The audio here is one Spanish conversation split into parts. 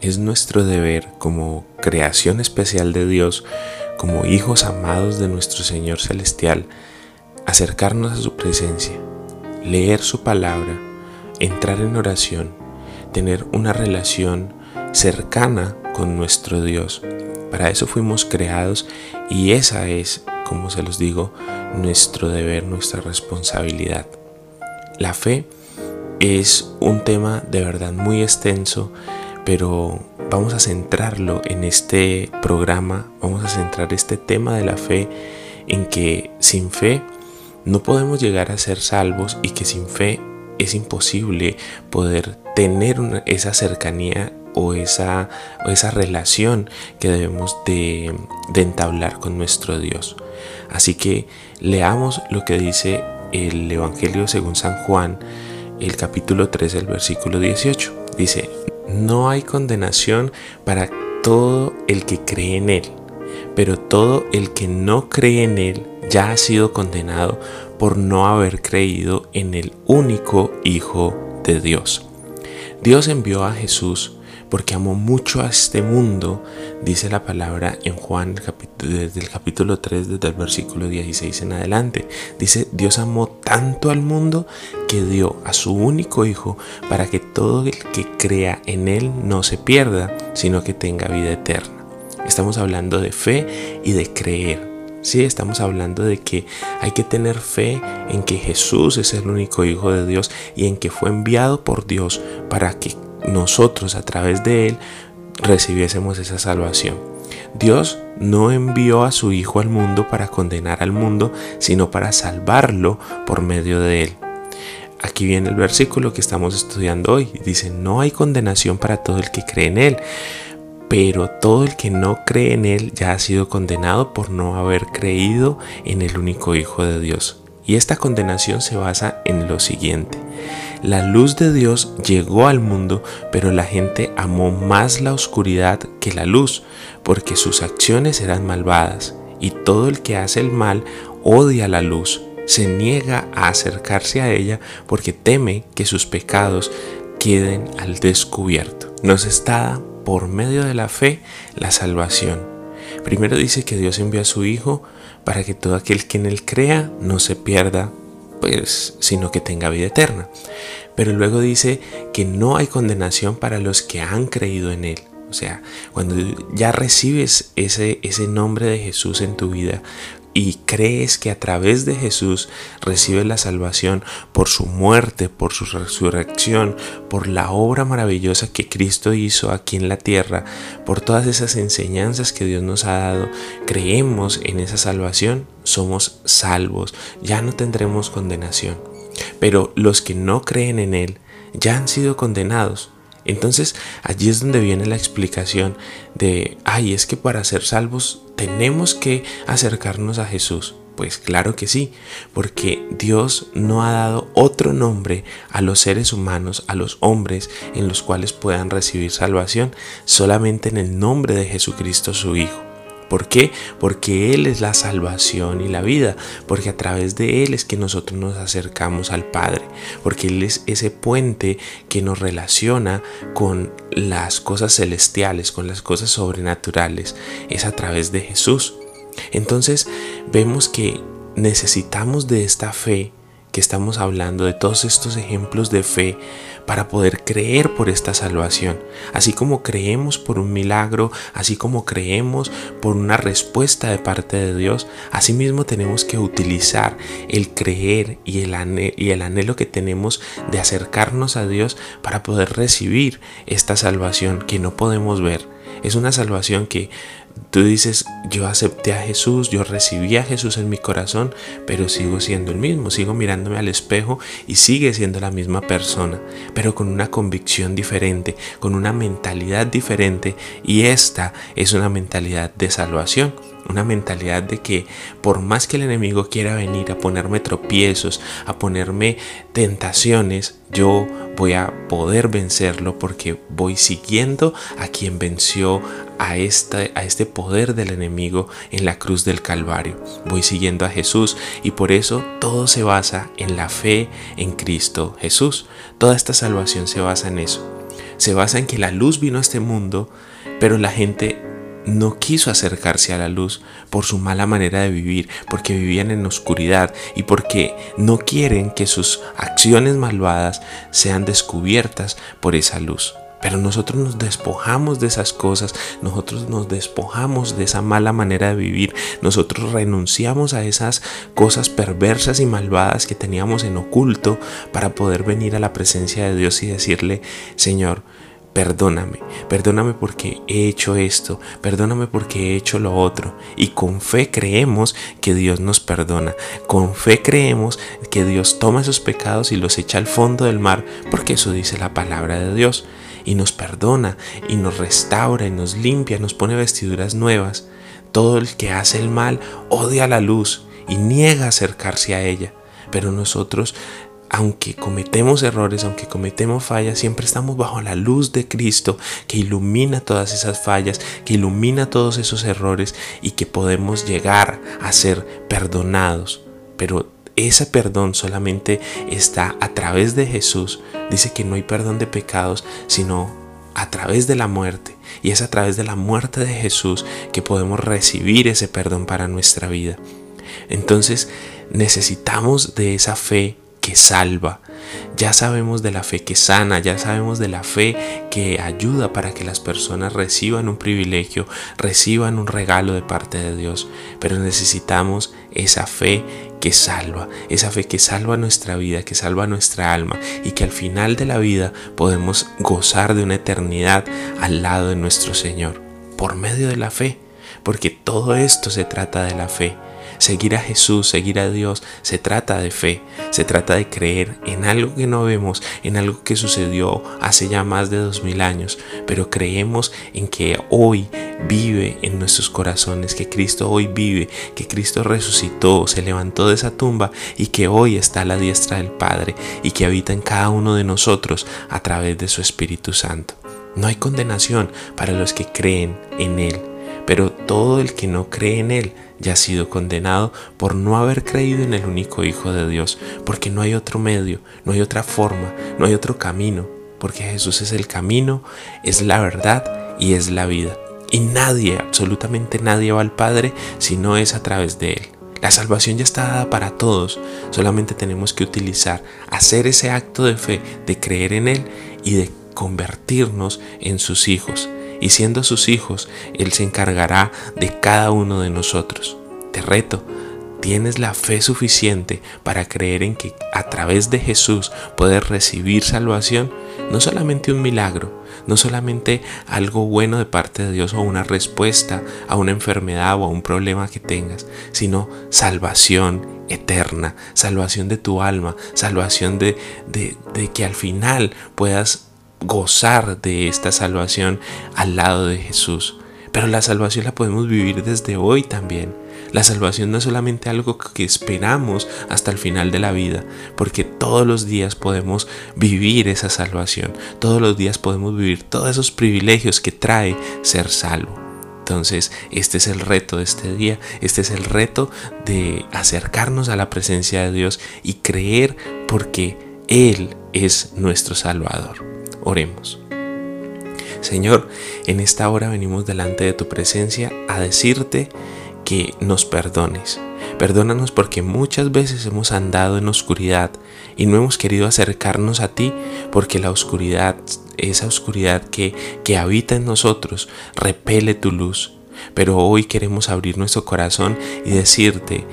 Es nuestro deber como creación especial de Dios, como hijos amados de nuestro Señor Celestial, acercarnos a su presencia, leer su palabra, entrar en oración, tener una relación cercana con nuestro Dios. Para eso fuimos creados y esa es, como se los digo, nuestro deber, nuestra responsabilidad. La fe es un tema de verdad muy extenso pero vamos a centrarlo en este programa, vamos a centrar este tema de la fe en que sin fe no podemos llegar a ser salvos y que sin fe es imposible poder tener esa cercanía o esa, esa relación que debemos de, entablar con nuestro Dios. Así que leamos lo que dice el Evangelio según San Juan, el capítulo 3, el versículo 18. Dice, no hay condenación para todo el que cree en Él, pero todo el que no cree en Él ya ha sido condenado por no haber creído en el único Hijo de Dios. Dios envió a Jesús porque amó mucho a este mundo, dice la palabra en Juan desde el capítulo 3, desde el versículo 16 en adelante. Dice, Dios amó tanto al mundo que dio a su único Hijo para que todo el que crea en Él no se pierda, sino que tenga vida eterna. Estamos hablando de fe y de creer. Sí, estamos hablando de que hay que tener fe en que Jesús es el único Hijo de Dios y en que fue enviado por Dios para que nosotros a través de Él recibiésemos esa salvación. Dios no envió a su Hijo al mundo para condenar al mundo, sino para salvarlo por medio de Él. Aquí viene el versículo que estamos estudiando hoy. Dice, no hay condenación para todo el que cree en Él, pero todo el que no cree en Él ya ha sido condenado por no haber creído en el único Hijo de Dios. Y esta condenación se basa en lo siguiente. La luz de Dios llegó al mundo, pero la gente amó más la oscuridad que la luz, porque sus acciones eran malvadas, y todo el que hace el mal odia la luz, se niega a acercarse a ella porque teme que sus pecados queden al descubierto. Nos está por medio de la fe la salvación. Primero dice que Dios envió a su Hijo para que todo aquel que en él crea no se pierda, pues, sino que tenga vida eterna. Pero luego dice que no hay condenación para los que han creído en Él. O sea, cuando ya recibes ese, ese nombre de Jesús en tu vida, y crees que a través de Jesús recibes la salvación por su muerte, por su resurrección, por la obra maravillosa que Cristo hizo aquí en la tierra, por todas esas enseñanzas que Dios nos ha dado, creemos en esa salvación, somos salvos, ya no tendremos condenación. Pero los que no creen en Él ya han sido condenados. Entonces allí es donde viene la explicación de, ay, es que para ser salvos tenemos que acercarnos a Jesús. Pues claro que sí, porque Dios no ha dado otro nombre a los seres humanos, a los hombres, en los cuales puedan recibir salvación, solamente en el nombre de Jesucristo su Hijo. ¿Por qué? Porque Él es la salvación y la vida, porque a través de Él es que nosotros nos acercamos al Padre, porque Él es ese puente que nos relaciona con las cosas celestiales, con las cosas sobrenaturales, es a través de Jesús. Entonces vemos que necesitamos de esta fe estamos hablando, de todos estos ejemplos de fe para poder creer por esta salvación. Así como creemos por un milagro, así como creemos por una respuesta de parte de Dios, asimismo tenemos que utilizar el creer y el, y el anhelo que tenemos de acercarnos a Dios para poder recibir esta salvación que no podemos ver Es una salvación que tú dices, yo acepté a Jesús, yo recibí a Jesús en mi corazón, pero sigo siendo el mismo, sigo mirándome al espejo y sigue siendo la misma persona, pero con una convicción diferente, con una mentalidad diferente y esta es una mentalidad de salvación una mentalidad de que por más que el enemigo quiera venir a ponerme tropiezos, a ponerme tentaciones, yo voy a poder vencerlo porque voy siguiendo a quien venció a, esta, a este poder del enemigo en la cruz del Calvario. Voy siguiendo a Jesús y por eso todo se basa en la fe en Cristo Jesús. Toda esta salvación se basa en eso. Se basa en que la luz vino a este mundo, pero la gente no quiso acercarse a la luz por su mala manera de vivir, porque vivían en oscuridad y porque no quieren que sus acciones malvadas sean descubiertas por esa luz. Pero nosotros nos despojamos de esas cosas, nosotros nos despojamos de esa mala manera de vivir, nosotros renunciamos a esas cosas perversas y malvadas que teníamos en oculto para poder venir a la presencia de Dios y decirle, Señor, perdóname, perdóname porque he hecho esto, perdóname porque he hecho lo otro. Y con fe creemos que Dios nos perdona, con fe creemos que Dios toma esos pecados y los echa al fondo del mar, porque eso dice la palabra de Dios. Y nos perdona, y nos restaura, y nos limpia, nos pone vestiduras nuevas. Todo el que hace el mal odia la luz y niega acercarse a ella. Pero nosotros aunque cometemos errores, aunque cometemos fallas, siempre estamos bajo la luz de Cristo que ilumina todas esas fallas, que ilumina todos esos errores y que podemos llegar a ser perdonados. Pero ese perdón solamente está a través de Jesús. Dice que no hay perdón de pecados, sino a través de la muerte. Y es a través de la muerte de Jesús que podemos recibir ese perdón para nuestra vida. Entonces necesitamos de esa fe que salva. Ya sabemos de la fe que sana, ya sabemos de la fe que ayuda para que las personas reciban un privilegio, reciban un regalo de parte de Dios. Pero necesitamos esa fe que salva, esa fe que salva nuestra vida, que salva nuestra alma y que al final de la vida podemos gozar de una eternidad al lado de nuestro Señor, por medio de la fe, porque todo esto se trata de la fe. Seguir a Jesús, seguir a Dios, se trata de fe, se trata de creer en algo que no vemos, en algo que sucedió hace ya más de dos mil años, pero creemos en que hoy vive en nuestros corazones, que Cristo hoy vive, que Cristo resucitó, se levantó de esa tumba y que hoy está a la diestra del Padre y que habita en cada uno de nosotros a través de su Espíritu Santo. No hay condenación para los que creen en Él, pero todo el que no cree en Él ya ha sido condenado por no haber creído en el único Hijo de Dios, porque no hay otro medio, no hay otra forma, no hay otro camino, porque Jesús es el camino, es la verdad y es la vida. Y nadie, absolutamente nadie va al Padre si no es a través de Él. La salvación ya está dada para todos, solamente tenemos que utilizar, hacer ese acto de fe, de creer en Él y de convertirnos en sus hijos y siendo sus hijos, Él se encargará de cada uno de nosotros. Te reto, ¿tienes la fe suficiente para creer en que a través de Jesús puedes recibir salvación? No solamente un milagro, no solamente algo bueno de parte de Dios o una respuesta a una enfermedad o a un problema que tengas, sino salvación eterna, salvación de tu alma, salvación de, de, de que al final puedas gozar de esta salvación al lado de Jesús. Pero la salvación la podemos vivir desde hoy también. La salvación no es solamente algo que esperamos hasta el final de la vida, porque todos los días podemos vivir esa salvación, todos los días podemos vivir todos esos privilegios que trae ser salvo. Entonces, este es el reto de este día, este es el reto de acercarnos a la presencia de Dios y creer porque Él es nuestro Salvador. Oremos. Señor, en esta hora venimos delante de tu presencia a decirte que nos perdones. Perdónanos porque muchas veces hemos andado en oscuridad y no hemos querido acercarnos a ti porque la oscuridad, esa oscuridad que, que habita en nosotros, repele tu luz. Pero hoy queremos abrir nuestro corazón y decirte,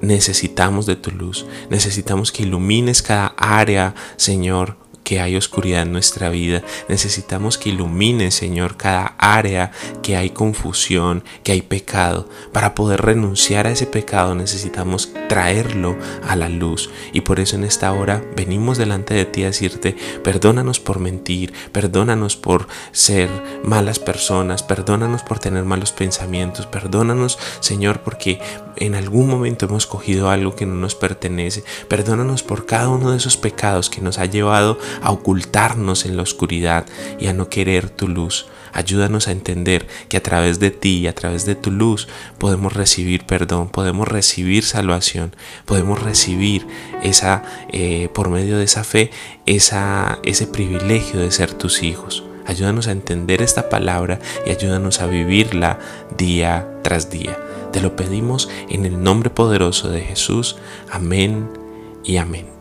necesitamos de tu luz, necesitamos que ilumines cada área, Señor, que hay oscuridad en nuestra vida. Necesitamos que ilumine, Señor, cada área que hay confusión, que hay pecado. Para poder renunciar a ese pecado necesitamos traerlo a la luz. Y por eso en esta hora venimos delante de ti a decirte, perdónanos por mentir, perdónanos por ser malas personas, perdónanos por tener malos pensamientos, perdónanos, Señor, porque en algún momento hemos cogido algo que no nos pertenece. Perdónanos por cada uno de esos pecados que nos ha llevado a ocultarnos en la oscuridad y a no querer tu luz. Ayúdanos a entender que a través de ti y a través de tu luz podemos recibir perdón, podemos recibir salvación, podemos recibir esa, eh, por medio de esa fe, esa, ese privilegio de ser tus hijos. Ayúdanos a entender esta palabra y ayúdanos a vivirla día tras día. Te lo pedimos en el nombre poderoso de Jesús. Amén y amén.